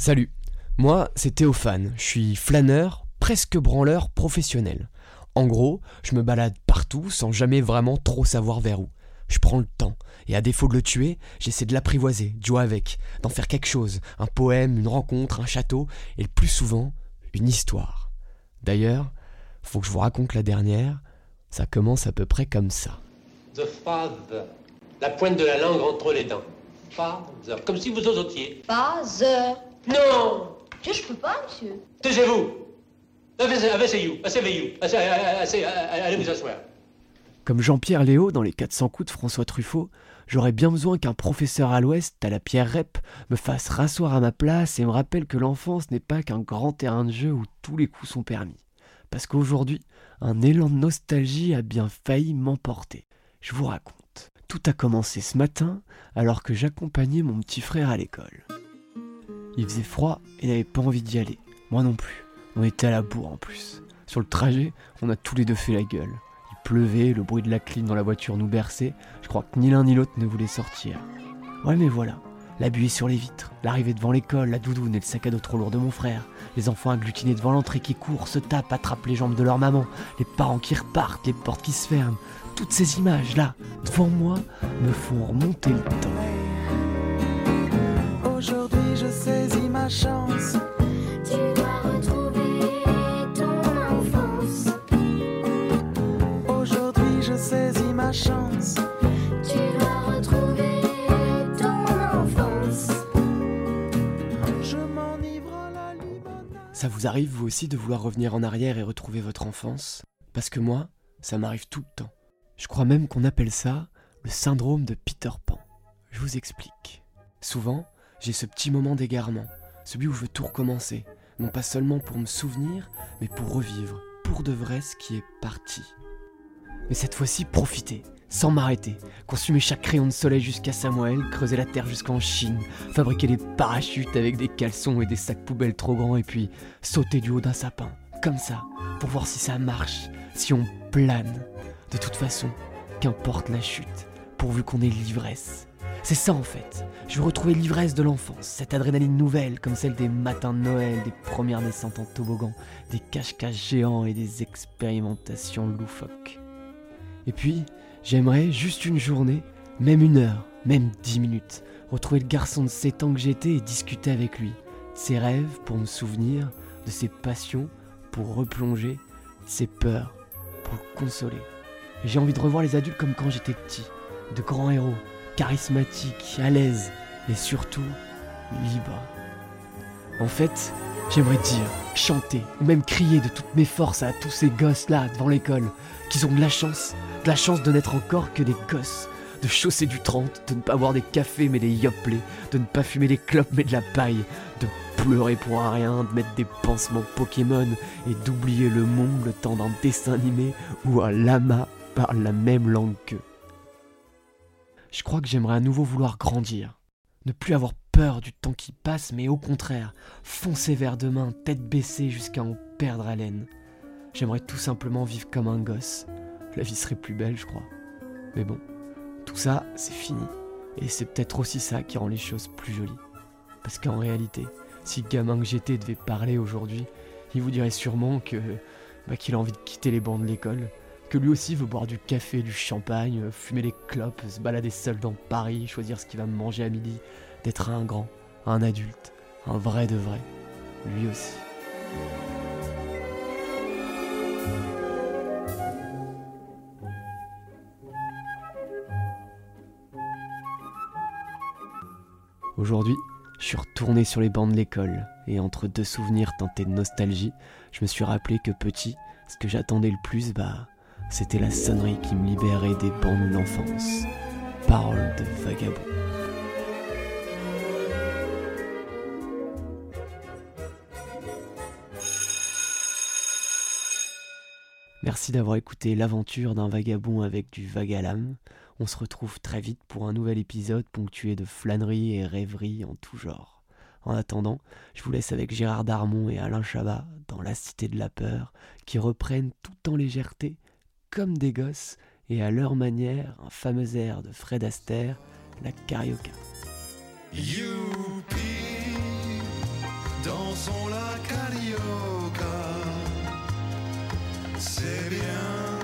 Salut, moi c'est Théophane, je suis flâneur, presque branleur professionnel. En gros, je me balade partout sans jamais vraiment trop savoir vers où. Je prends le temps, et à défaut de le tuer, j'essaie de l'apprivoiser, de jouer avec, d'en faire quelque chose, un poème, une rencontre, un château, et le plus souvent, une histoire. D'ailleurs, faut que je vous raconte la dernière, ça commence à peu près comme ça. The father. La pointe de la langue entre les dents. Father. Comme si vous osotiez. Pas heure. Non Je, je peux pas, monsieur. Taisez-vous Asseyez-vous. Asseyez-vous. Allez vous asseoir. Comme Jean-Pierre Léo dans les 400 coups de François Truffaut, j'aurais bien besoin qu'un professeur à l'ouest, à la pierre rep, me fasse rasseoir à ma place et me rappelle que l'enfance n'est pas qu'un grand terrain de jeu où tous les coups sont permis. Parce qu'aujourd'hui, un élan de nostalgie a bien failli m'emporter. Je vous raconte. Tout a commencé ce matin alors que j'accompagnais mon petit frère à l'école. Il faisait froid et n'avait pas envie d'y aller. Moi non plus. On était à la bourre en plus. Sur le trajet, on a tous les deux fait la gueule. Il pleuvait, le bruit de la clim dans la voiture nous berçait. Je crois que ni l'un ni l'autre ne voulait sortir. Ouais mais voilà, la buée sur les vitres, l'arrivée devant l'école, la doudoune et le sac à dos trop lourd de mon frère, les enfants agglutinés devant l'entrée qui courent, se tapent, attrapent les jambes de leur maman, les parents qui repartent, les portes qui se ferment. Toutes ces images-là, devant moi, me font remonter le temps. Ça vous arrive vous aussi de vouloir revenir en arrière et retrouver votre enfance? Parce que moi, ça m'arrive tout le temps. Je crois même qu'on appelle ça le syndrome de Peter Pan. Je vous explique. Souvent, j'ai ce petit moment d'égarement, celui où je veux tout recommencer, non pas seulement pour me souvenir, mais pour revivre, pour de vrai, ce qui est parti. Mais cette fois-ci, profiter, sans m'arrêter, consumer chaque crayon de soleil jusqu'à Samuel, creuser la terre jusqu'en Chine, fabriquer des parachutes avec des caleçons et des sacs poubelles trop grands, et puis sauter du haut d'un sapin, comme ça, pour voir si ça marche, si on plane. De toute façon, qu'importe la chute, pourvu qu'on ait l'ivresse. C'est ça en fait. Je veux retrouver l'ivresse de l'enfance, cette adrénaline nouvelle, comme celle des matins de Noël, des premières naissantes en toboggan, des cache-cache géants et des expérimentations loufoques. Et puis, j'aimerais juste une journée, même une heure, même dix minutes, retrouver le garçon de 7 ans que j'étais et discuter avec lui. De ses rêves pour me souvenir, de ses passions pour replonger, de ses peurs pour le consoler. J'ai envie de revoir les adultes comme quand j'étais petit, de grands héros, charismatiques, à l'aise et surtout libres. En fait, j'aimerais dire, chanter ou même crier de toutes mes forces à tous ces gosses-là devant l'école, qu'ils ont de la chance, de la chance de n'être encore que des gosses, de chausser du 30, de ne pas boire des cafés mais des yoplait, de ne pas fumer des clopes mais de la paille, de pleurer pour rien, de mettre des pansements Pokémon et d'oublier le monde le temps d'un dessin animé où un lama parle la même langue qu'eux. Je crois que j'aimerais à nouveau vouloir grandir, ne plus avoir peur du temps qui passe, mais au contraire, foncer vers demain, tête baissée jusqu'à en perdre haleine. J'aimerais tout simplement vivre comme un gosse. La vie serait plus belle, je crois. Mais bon, tout ça, c'est fini. Et c'est peut-être aussi ça qui rend les choses plus jolies. Parce qu'en réalité, si le gamin que j'étais devait parler aujourd'hui, il vous dirait sûrement que bah, qu'il a envie de quitter les bancs de l'école, que lui aussi veut boire du café, du champagne, fumer des clopes, se balader seul dans Paris, choisir ce qu'il va manger à midi, d'être un grand, un adulte, un vrai de vrai, lui aussi. Aujourd'hui, je suis retourné sur les bancs de l'école, et entre deux souvenirs tentés de nostalgie, je me suis rappelé que petit, ce que j'attendais le plus, bah, c'était la sonnerie qui me libérait des bancs de l'enfance. Parole de vagabond. Merci d'avoir écouté l'aventure d'un vagabond avec du vagalame. On se retrouve très vite pour un nouvel épisode ponctué de flâneries et rêveries en tout genre. En attendant, je vous laisse avec Gérard Darmon et Alain Chabat dans La Cité de la Peur, qui reprennent tout en légèreté, comme des gosses, et à leur manière, un fameux air de Fred Astaire, la carioca c'est bien.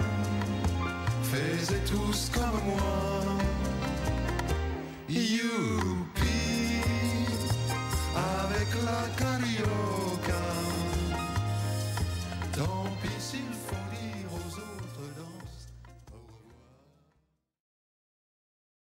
Fais tous comme moi. Youpi, avec la carriole.